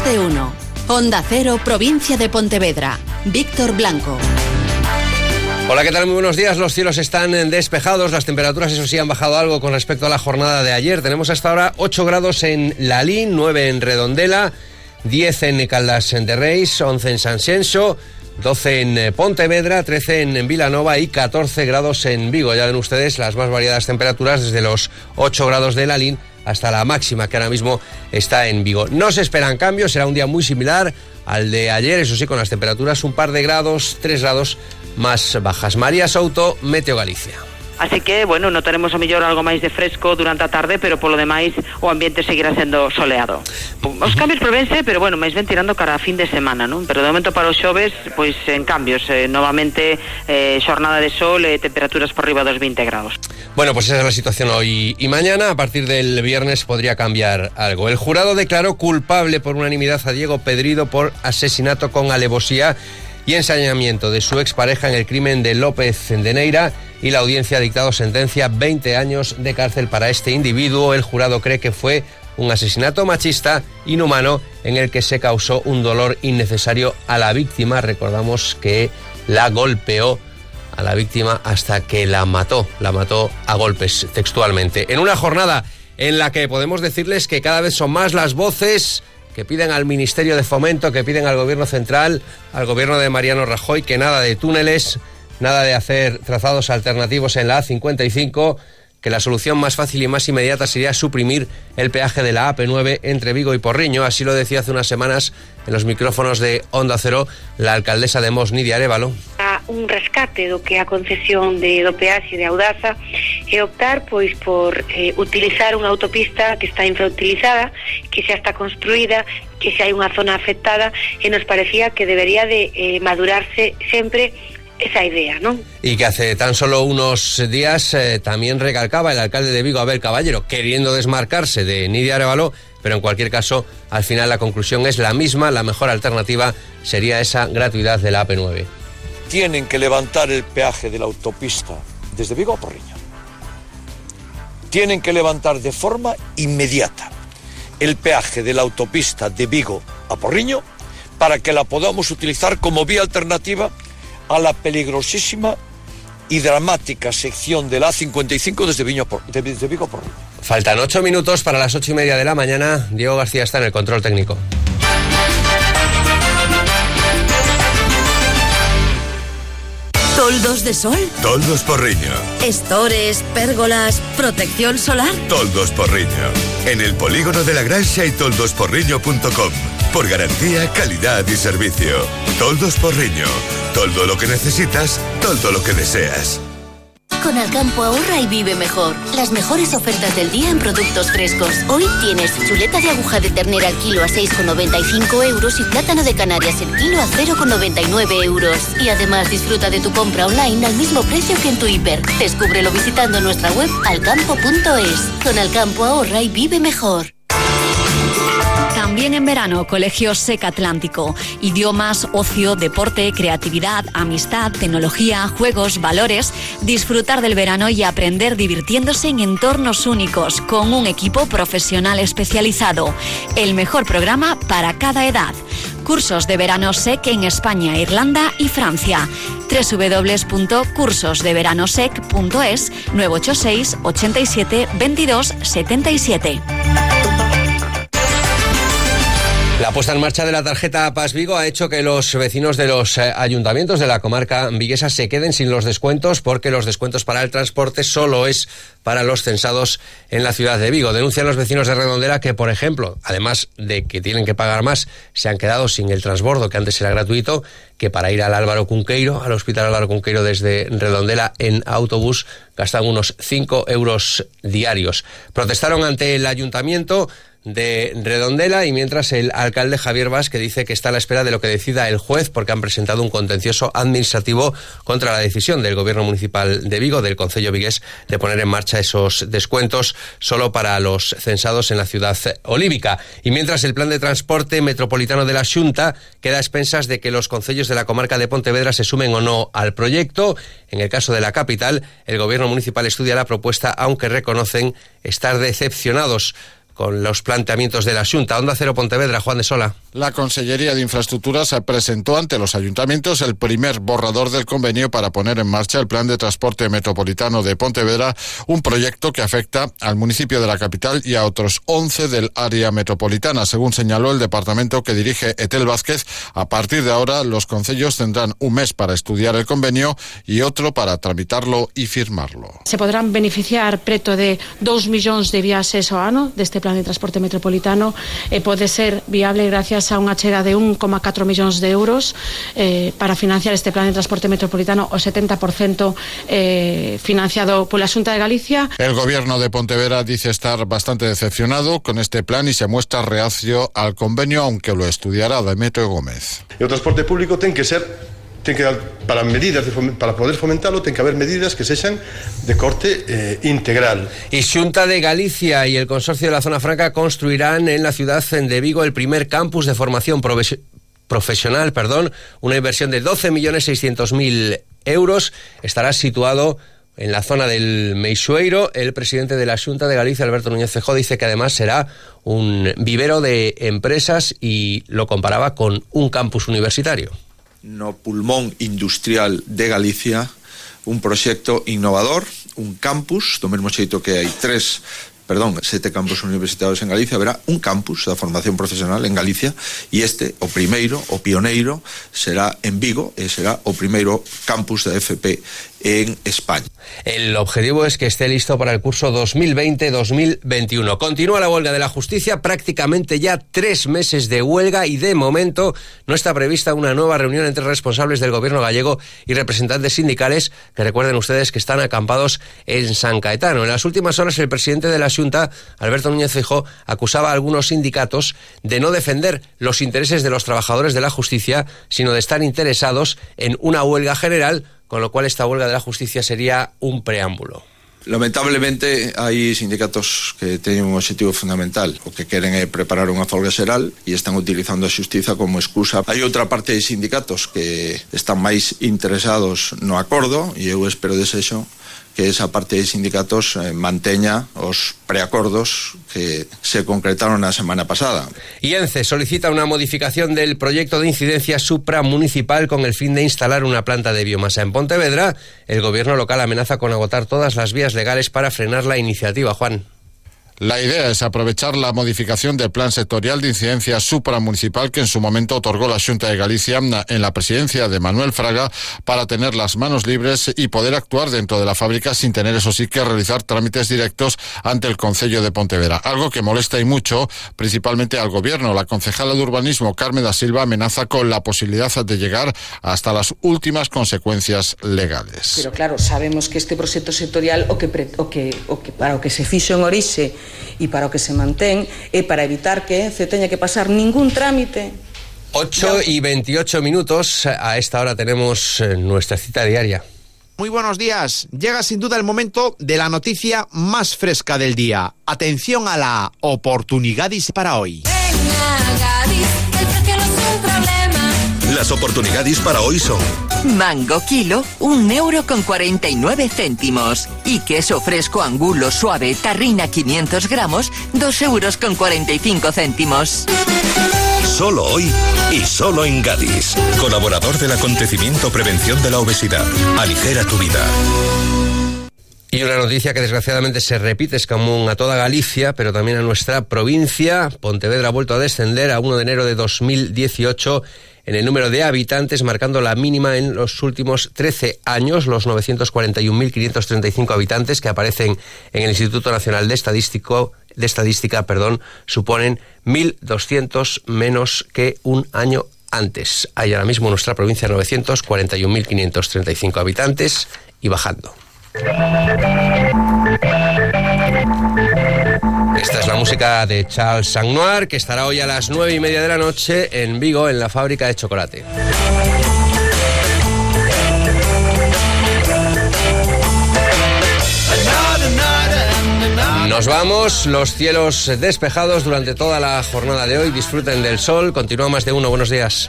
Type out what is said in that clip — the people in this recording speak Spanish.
Más de uno. Onda Cero, provincia de Pontevedra. Víctor Blanco. Hola, ¿qué tal? Muy buenos días. Los cielos están despejados. Las temperaturas, eso sí, han bajado algo con respecto a la jornada de ayer. Tenemos hasta ahora 8 grados en Lalín, 9 en Redondela, 10 en Caldas de Reis, 11 en San 12 en eh, Pontevedra, 13 en Vilanova y 14 grados en Vigo. Ya ven ustedes las más variadas temperaturas desde los 8 grados de Lalín hasta la máxima que ahora mismo está en Vigo. No se esperan cambios, será un día muy similar al de ayer, eso sí, con las temperaturas un par de grados, 3 grados más bajas. María Souto, Meteo Galicia. Así que, bueno, no tenemos a mellor algo máis de fresco durante a tarde, pero polo demais o ambiente seguirá sendo soleado. Os cambios prevense, pero bueno, máis ben tirando cara a fin de semana, non? Pero de momento para os xoves, pois en cambios, eh, novamente eh, de sol eh, temperaturas por riba dos 20 grados. Bueno, pues esa es la situación hoy y mañana. A partir del viernes podría cambiar algo. El jurado declaró culpable por unanimidad a Diego Pedrido por asesinato con alevosía y ensañamiento de su expareja en el crimen de López de Neira y la audiencia ha dictado sentencia 20 años de cárcel para este individuo. El jurado cree que fue un asesinato machista inhumano en el que se causó un dolor innecesario a la víctima. Recordamos que la golpeó a la víctima hasta que la mató, la mató a golpes textualmente. En una jornada en la que podemos decirles que cada vez son más las voces que piden al Ministerio de Fomento, que piden al Gobierno Central, al Gobierno de Mariano Rajoy, que nada de túneles, nada de hacer trazados alternativos en la A55, que la solución más fácil y más inmediata sería suprimir el peaje de la AP9 entre Vigo y Porriño. Así lo decía hace unas semanas en los micrófonos de Onda Cero la alcaldesa de Mos, Nidia Arevalo. un rescate do que a concesión de do peaxe de Audaza e optar pois por eh, utilizar unha autopista que está infrautilizada, que xa está construída, que xa hai unha zona afectada e nos parecía que debería de eh, madurarse sempre esa idea, ¿no? Y que hace tan solo unos días eh, también recalcaba el alcalde de Vigo, Abel Caballero, queriendo desmarcarse de Nidia Arevalo, pero en cualquier caso, al final la conclusión es la misma, la mejor alternativa sería esa gratuidad de la AP9. Tienen que levantar el peaje de la autopista desde Vigo a Porriño. Tienen que levantar de forma inmediata el peaje de la autopista de Vigo a Porriño para que la podamos utilizar como vía alternativa a la peligrosísima y dramática sección de la A55 desde, Viño por, desde Vigo por Faltan ocho minutos para las ocho y media de la mañana. Diego García está en el control técnico. ¿Toldos de sol? Toldos Porriño. Estores, pérgolas, protección solar. Toldos Porriño. En el polígono de la Grancia y toldosporriño.com. Por garantía, calidad y servicio. Toldos Porriño. Todo lo que necesitas, todo lo que deseas. Con Alcampo ahorra y vive mejor. Las mejores ofertas del día en productos frescos. Hoy tienes chuleta de aguja de ternera al kilo a 6,95 euros y plátano de Canarias el kilo a 0,99 euros. Y además disfruta de tu compra online al mismo precio que en tu hiper. Descúbrelo visitando nuestra web alcampo.es. Con Alcampo ahorra y vive mejor. También en verano, Colegio SEC Atlántico. Idiomas, ocio, deporte, creatividad, amistad, tecnología, juegos, valores. Disfrutar del verano y aprender divirtiéndose en entornos únicos, con un equipo profesional especializado. El mejor programa para cada edad. Cursos de verano SEC en España, Irlanda y Francia. www.cursosdeveranosec.es 986 87 22 77. La puesta en marcha de la tarjeta Paz Vigo ha hecho que los vecinos de los eh, ayuntamientos de la comarca viguesa se queden sin los descuentos porque los descuentos para el transporte solo es para los censados en la ciudad de Vigo. Denuncian los vecinos de Redondela que, por ejemplo, además de que tienen que pagar más, se han quedado sin el transbordo que antes era gratuito, que para ir al Álvaro Cunqueiro, al Hospital Álvaro Cunqueiro desde Redondela en autobús, gastan unos 5 euros diarios. Protestaron ante el ayuntamiento de Redondela y mientras el alcalde Javier Vázquez dice que está a la espera de lo que decida el juez porque han presentado un contencioso administrativo contra la decisión del gobierno municipal de Vigo, del Concello Vigués, de poner en marcha esos descuentos solo para los censados en la ciudad olívica. Y mientras el plan de transporte metropolitano de la Junta queda a expensas de que los concellos de la comarca de Pontevedra se sumen o no al proyecto, en el caso de la capital, el gobierno municipal estudia la propuesta, aunque reconocen estar decepcionados con los planteamientos de la Junta. Onda Cero Pontevedra, Juan de Sola. La Consellería de Infraestructuras presentó ante los ayuntamientos el primer borrador del convenio para poner en marcha el plan de transporte metropolitano de Pontevedra, un proyecto que afecta al municipio de la capital y a otros 11 del área metropolitana. Según señaló el departamento que dirige Etel Vázquez, a partir de ahora los concellos tendrán un mes para estudiar el convenio y otro para tramitarlo y firmarlo. Se podrán beneficiar preto de 2 millones de viajes ao de este plan de transporte metropolitano e pode ser viable gracias gracias a unha chega de 1,4 millóns de euros eh, para financiar este plan de transporte metropolitano o 70% eh, financiado pola Xunta de Galicia. El gobierno de Pontevedra dice estar bastante decepcionado con este plan y se muestra reacio al convenio, aunque lo estudiará Demetrio Gómez. E o transporte público ten que ser ten que para medidas de, para poder fomentarlo ten que haber medidas que sexan de corte eh, integral. Y Xunta de Galicia y el Consorcio de la Zona Franca construirán en la ciudad de Vigo el primer campus de formación profesional, perdón, una inversión de 12.600.000 euros. Estará situado en la zona del Meixueiro. El presidente de la Junta de Galicia, Alberto Núñez Fejó, dice que además será un vivero de empresas y lo comparaba con un campus universitario no pulmón industrial de Galicia un proxecto innovador, un campus, do mesmo xeito que hai tres perdón, sete campus universitarios en Galicia, haberá un campus da formación profesional en Galicia e este, o primeiro, o pioneiro, será en Vigo e será o primeiro campus da FP en España. El objetivo es que esté listo para el curso 2020-2021. Continúa la huelga de la justicia, prácticamente ya tres meses de huelga y de momento no está prevista una nueva reunión entre responsables del gobierno gallego y representantes sindicales que recuerden ustedes que están acampados en San Caetano. En las últimas horas el presidente de la Junta, Alberto Núñez Feijóo, acusaba a algunos sindicatos de no defender los intereses de los trabajadores de la justicia, sino de estar interesados en una huelga general con lo cual esta huelga de la justicia sería un preámbulo. Lamentablemente hai sindicatos que teñen un objetivo fundamental O que queren é preparar unha folga xeral E están utilizando a xustiza como excusa Hai outra parte de sindicatos que están máis interesados no acordo E eu espero desexo que esa parte de sindicatos eh, manteña os preacordos que se concretaron la semana pasada. Y ENCE solicita una modificación del proyecto de incidencia supramunicipal con el fin de instalar una planta de biomasa en Pontevedra. El gobierno local amenaza con agotar todas las vías legales para frenar la iniciativa. Juan. La idea es aprovechar la modificación del plan sectorial de incidencia supramunicipal que en su momento otorgó la Junta de Galicia en la presidencia de Manuel Fraga para tener las manos libres y poder actuar dentro de la fábrica sin tener, eso sí, que realizar trámites directos ante el Concello de Pontevedra. Algo que molesta y mucho, principalmente al gobierno. La concejala de urbanismo, Carmen da Silva, amenaza con la posibilidad de llegar hasta las últimas consecuencias legales. Pero claro, sabemos que este proyecto sectorial o que, o que, o que para o que se en Orixe e para o que se mantén é para evitar que ENCE teña que pasar ningún trámite 8 y 28 minutos. A esta hora tenemos eh, nuestra cita diaria. Muy buenos días. Llega sin duda el momento de la noticia más fresca del día. Atención a la oportunidad para hoy. Las oportunidades para hoy son Mango kilo, un euro con 49 céntimos. Y queso fresco angulo suave tarrina 500 gramos, dos euros con 45 céntimos. Solo hoy y solo en Gadis. Colaborador del acontecimiento Prevención de la Obesidad. Aligera tu vida. Y una noticia que desgraciadamente se repite, es común a toda Galicia, pero también a nuestra provincia. Pontevedra ha vuelto a descender a 1 de enero de 2018 en el número de habitantes, marcando la mínima en los últimos 13 años, los 941.535 habitantes que aparecen en el Instituto Nacional de, Estadístico, de Estadística perdón, suponen 1.200 menos que un año antes. Hay ahora mismo en nuestra provincia 941.535 habitantes y bajando. Esta es la música de Charles Sangnoir, que estará hoy a las nueve y media de la noche en Vigo, en la fábrica de chocolate. Nos vamos, los cielos despejados durante toda la jornada de hoy. Disfruten del sol. Continúa más de uno. Buenos días.